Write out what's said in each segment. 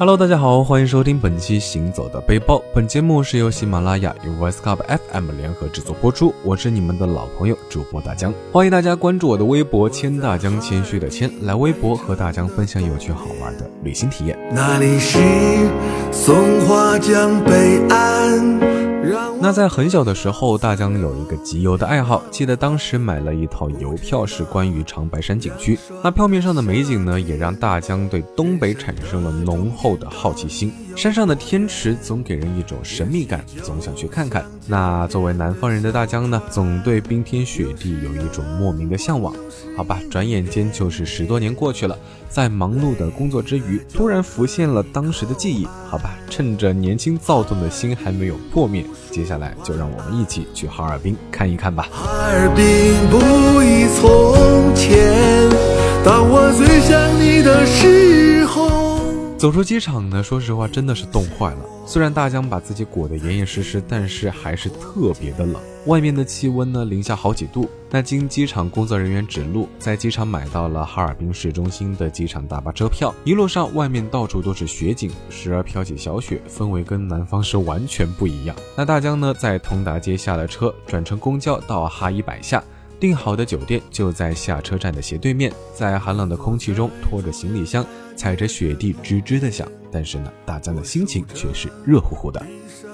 Hello，大家好，欢迎收听本期《行走的背包》。本节目是由喜马拉雅与 Voice Club FM 联合制作播出。我是你们的老朋友主播大江，欢迎大家关注我的微博“谦大江”，谦虚的谦，来微博和大江分享有趣好玩的旅行体验。那里是松花江北岸。那在很小的时候，大江有一个集邮的爱好，记得当时买了一套邮票，是关于长白山景区。那票面上的美景呢，也让大江对东北产生了浓厚的好奇心。山上的天池总给人一种神秘感，总想去看看。那作为南方人的大江呢，总对冰天雪地有一种莫名的向往。好吧，转眼间就是十多年过去了，在忙碌的工作之余，突然浮现了当时的记忆。好吧，趁着年轻躁动的心还没有破灭，接下来就让我们一起去哈尔滨看一看吧。哈尔滨不走出机场呢，说实话真的是冻坏了。虽然大江把自己裹得严严实实，但是还是特别的冷。外面的气温呢，零下好几度。那经机场工作人员指路，在机场买到了哈尔滨市中心的机场大巴车票。一路上，外面到处都是雪景，时而飘起小雪，氛围跟南方是完全不一样。那大江呢，在通达街下了车，转乘公交到哈一百下。订好的酒店就在下车站的斜对面，在寒冷的空气中拖着行李箱，踩着雪地吱吱的响。但是呢，大江的心情却是热乎乎的。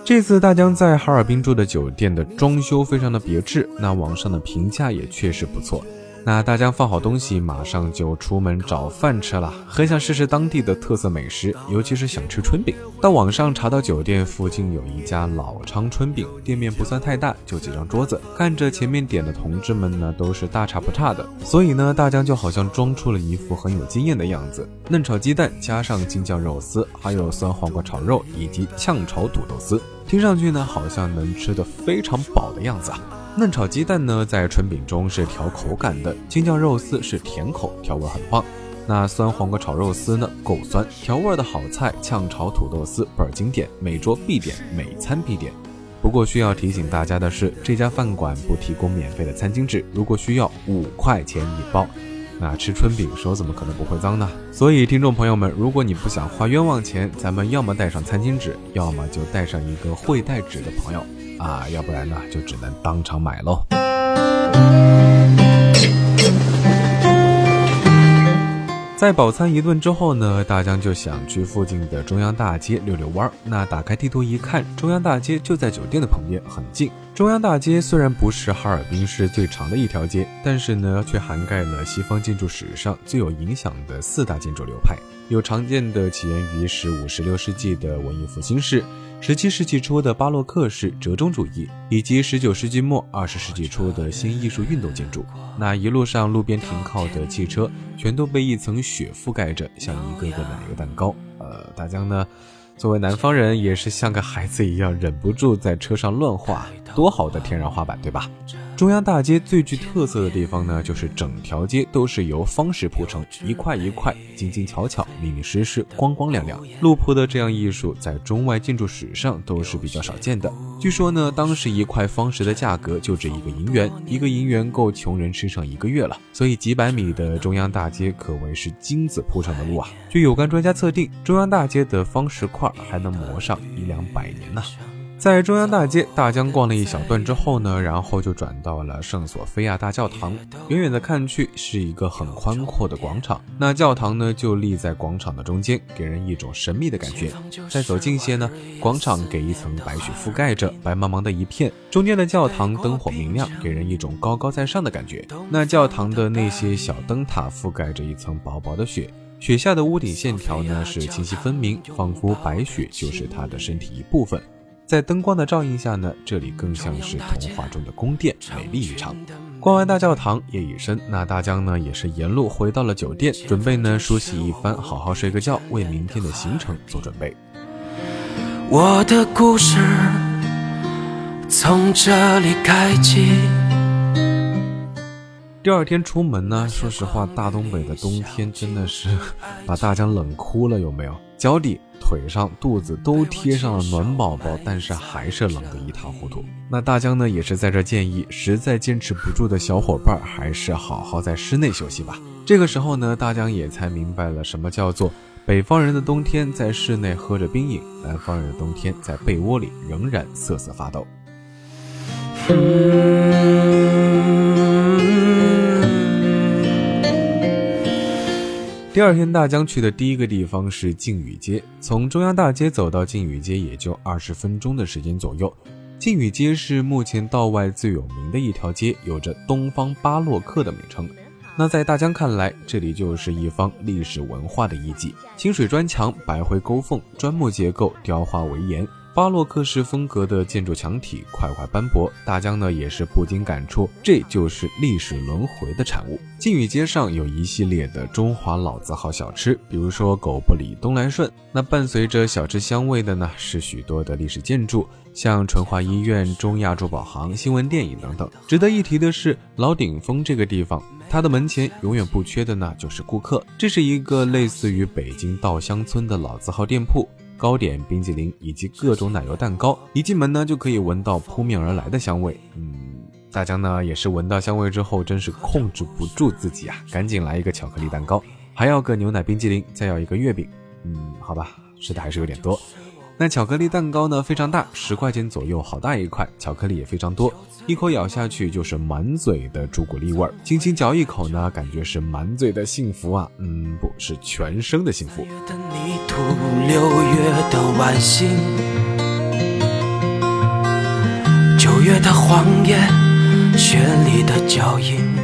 这次大江在哈尔滨住的酒店的装修非常的别致，那网上的评价也确实不错。那大江放好东西，马上就出门找饭吃了。很想试试当地的特色美食，尤其是想吃春饼。到网上查到酒店附近有一家老昌春饼，店面不算太大，就几张桌子。看着前面点的同志们呢，都是大差不差的，所以呢，大江就好像装出了一副很有经验的样子。嫩炒鸡蛋加上京酱肉丝，还有酸黄瓜炒肉以及炝炒土豆丝，听上去呢，好像能吃得非常饱的样子啊。嫩炒鸡蛋呢，在春饼中是调口感的；京酱肉丝是甜口，调味很棒。那酸黄瓜炒肉丝呢，够酸，调味的好菜。炝炒土豆丝倍儿经典，每桌必点，每餐必点。不过需要提醒大家的是，这家饭馆不提供免费的餐巾纸，如果需要，五块钱一包。那吃春饼手怎么可能不会脏呢？所以听众朋友们，如果你不想花冤枉钱，咱们要么带上餐巾纸，要么就带上一个会带纸的朋友。啊，要不然呢，就只能当场买喽。在饱餐一顿之后呢，大江就想去附近的中央大街溜溜弯儿。那打开地图一看，中央大街就在酒店的旁边，很近。中央大街虽然不是哈尔滨市最长的一条街，但是呢，却涵盖了西方建筑史上最有影响的四大建筑流派，有常见的起源于十五、十六世纪的文艺复兴式。十七世纪初的巴洛克式折中主义，以及十九世纪末二十世纪初的新艺术运动建筑，那一路上路边停靠的汽车全都被一层雪覆盖着，像一个个奶油蛋糕。呃，大江呢，作为南方人，也是像个孩子一样，忍不住在车上乱画。多好的天然画板，对吧？中央大街最具特色的地方呢，就是整条街都是由方石铺成，一块一块，精精巧巧，密密实实，光光亮亮。路铺的这样艺术，在中外建筑史上都是比较少见的。据说呢，当时一块方石的价格就值一个银元，一个银元够穷人吃上一个月了。所以几百米的中央大街可谓是金子铺成的路啊！据有关专家测定，中央大街的方石块还能磨上一两百年呢。在中央大街，大江逛了一小段之后呢，然后就转到了圣索菲亚大教堂。远远的看去，是一个很宽阔的广场。那教堂呢，就立在广场的中间，给人一种神秘的感觉。再走近些呢，广场给一层白雪覆盖着，白茫茫的一片。中间的教堂灯火明亮，给人一种高高在上的感觉。那教堂的那些小灯塔覆盖着一层薄薄的雪，雪下的屋顶线条呢是清晰分明，仿佛白雪就是他的身体一部分。在灯光的照映下呢，这里更像是童话中的宫殿，美丽异常。逛完大教堂，夜已深，那大江呢也是沿路回到了酒店，准备呢梳洗一番，好好睡个觉，为明天的行程做准备。我的故事从这里开启。第二天出门呢，说实话，大东北的冬天真的是 把大江冷哭了，有没有？脚底。腿上、肚子都贴上了暖宝宝，但是还是冷得一塌糊涂。那大江呢，也是在这建议，实在坚持不住的小伙伴，还是好好在室内休息吧。这个时候呢，大江也才明白了什么叫做北方人的冬天在室内喝着冰饮，南方人的冬天在被窝里仍然瑟瑟发抖。第二天，大江去的第一个地方是靖宇街。从中央大街走到靖宇街，也就二十分钟的时间左右。靖宇街是目前道外最有名的一条街，有着“东方巴洛克”的名称。那在大江看来，这里就是一方历史文化的遗迹：清水砖墙、白灰勾缝、砖木结构、雕花围檐。巴洛克式风格的建筑墙体块块斑驳，大江呢也是不禁感触，这就是历史轮回的产物。靖宇街上有一系列的中华老字号小吃，比如说狗不理、东来顺。那伴随着小吃香味的呢，是许多的历史建筑，像淳华医院、中亚珠宝行、新闻电影等等。值得一提的是，老顶峰这个地方，它的门前永远不缺的呢就是顾客。这是一个类似于北京稻香村的老字号店铺。糕点、冰激凌以及各种奶油蛋糕，一进门呢就可以闻到扑面而来的香味。嗯，大家呢也是闻到香味之后，真是控制不住自己啊，赶紧来一个巧克力蛋糕，还要个牛奶冰激凌，再要一个月饼。嗯，好吧，吃的还是有点多。那巧克力蛋糕呢非常大，十块钱左右，好大一块，巧克力也非常多。一口咬下去就是满嘴的朱古力味儿，轻轻嚼一口呢，感觉是满嘴的幸福啊！嗯，不是全生的幸福。九月的荒野，绚丽的脚印。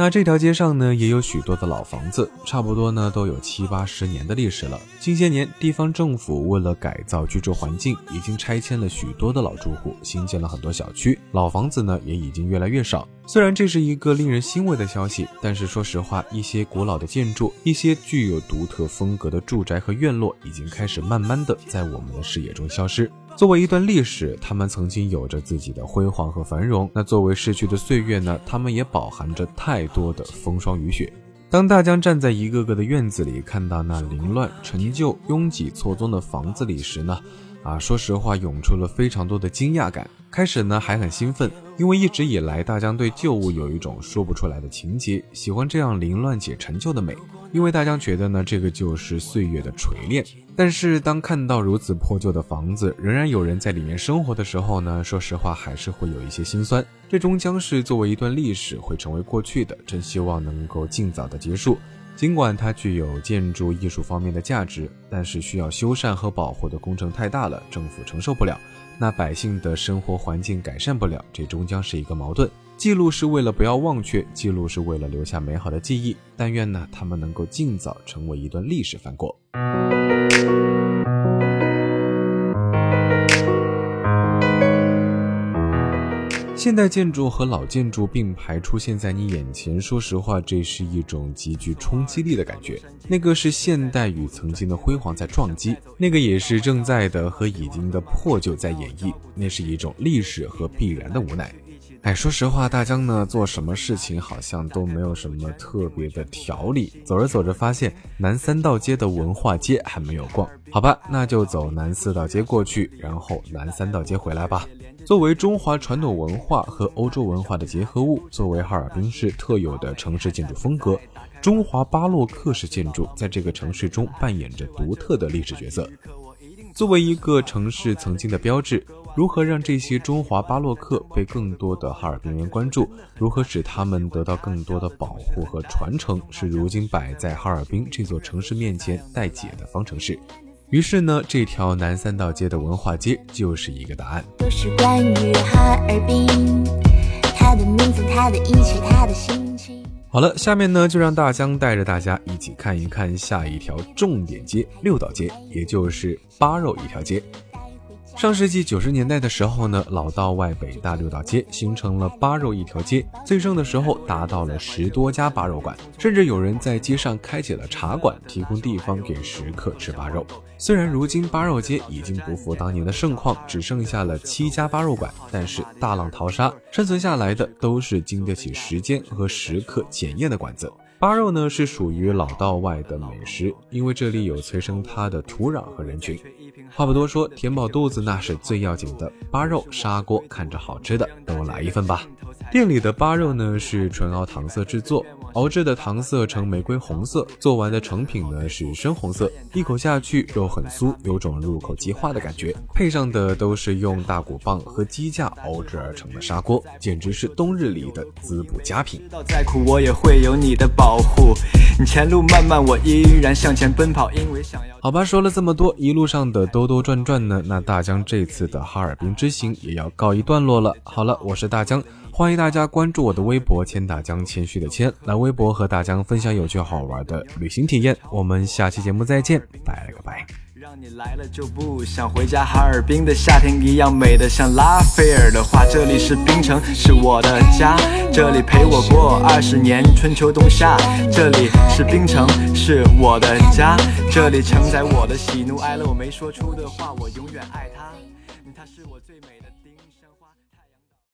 那这条街上呢，也有许多的老房子，差不多呢都有七八十年的历史了。近些年，地方政府为了改造居住环境，已经拆迁了许多的老住户，新建了很多小区，老房子呢也已经越来越少。虽然这是一个令人欣慰的消息，但是说实话，一些古老的建筑，一些具有独特风格的住宅和院落，已经开始慢慢的在我们的视野中消失。作为一段历史，他们曾经有着自己的辉煌和繁荣。那作为逝去的岁月呢？他们也饱含着太多的风霜雨雪。当大江站在一个个的院子里，看到那凌乱、陈旧、拥挤错综的房子里时呢？啊，说实话，涌出了非常多的惊讶感。开始呢，还很兴奋，因为一直以来，大江对旧物有一种说不出来的情结，喜欢这样凌乱且陈旧的美。因为大江觉得呢，这个就是岁月的锤炼。但是当看到如此破旧的房子，仍然有人在里面生活的时候呢，说实话，还是会有一些心酸。这终将是作为一段历史，会成为过去的。真希望能够尽早的结束。尽管它具有建筑艺术方面的价值，但是需要修缮和保护的工程太大了，政府承受不了。那百姓的生活环境改善不了，这终将是一个矛盾。记录是为了不要忘却，记录是为了留下美好的记忆。但愿呢，他们能够尽早成为一段历史翻过。现代建筑和老建筑并排出现在你眼前，说实话，这是一种极具冲击力的感觉。那个是现代与曾经的辉煌在撞击，那个也是正在的和已经的破旧在演绎。那是一种历史和必然的无奈。哎，说实话，大江呢做什么事情好像都没有什么特别的条理。走着走着，发现南三道街的文化街还没有逛，好吧，那就走南四道街过去，然后南三道街回来吧。作为中华传统文化和欧洲文化的结合物，作为哈尔滨市特有的城市建筑风格，中华巴洛克式建筑在这个城市中扮演着独特的历史角色。作为一个城市曾经的标志，如何让这些中华巴洛克被更多的哈尔滨人关注？如何使他们得到更多的保护和传承？是如今摆在哈尔滨这座城市面前待解的方程式。于是呢，这条南三道街的文化街就是一个答案。都是关于哈尔滨，它的名字，它的的心情。好了，下面呢就让大江带着大家一起看一看下一条重点街——六道街，也就是八肉一条街。上世纪九十年代的时候呢，老道外北大六道街形成了八肉一条街，最盛的时候达到了十多家八肉馆，甚至有人在街上开起了茶馆，提供地方给食客吃八肉。虽然如今八肉街已经不复当年的盛况，只剩下了七家八肉馆，但是大浪淘沙，生存下来的都是经得起时间和食客检验的馆子。巴肉呢是属于老道外的美食，因为这里有催生它的土壤和人群。话不多说，填饱肚子那是最要紧的。巴肉砂锅看着好吃的，都来一份吧。店里的巴肉呢是纯熬糖色制作，熬制的糖色呈玫瑰红色，做完的成品呢是深红色。一口下去，肉很酥，有种入口即化的感觉。配上的都是用大骨棒和鸡架熬制而成的砂锅，简直是冬日里的滋补佳品。再苦我也会有你的保护，前路漫漫我依然向前奔跑，因为想要。好吧，说了这么多，一路上的兜兜转转呢，那大江这次的哈尔滨之行也要告一段落了。好了，我是大江。欢迎大家关注我的微博“千大江”，谦虚的谦，来微博和大江分享有趣好玩的旅行体验。我们下期节目再见，拜了个拜。让你来了就不想回家，哈尔滨的夏天一样美的像拉斐尔的画。这里是冰城，是我的家，这里陪我过二十年春秋冬夏。这里是冰城，是我的家，这里承载我的喜怒哀乐，我没说出的话，我永远爱它，它是我最美的。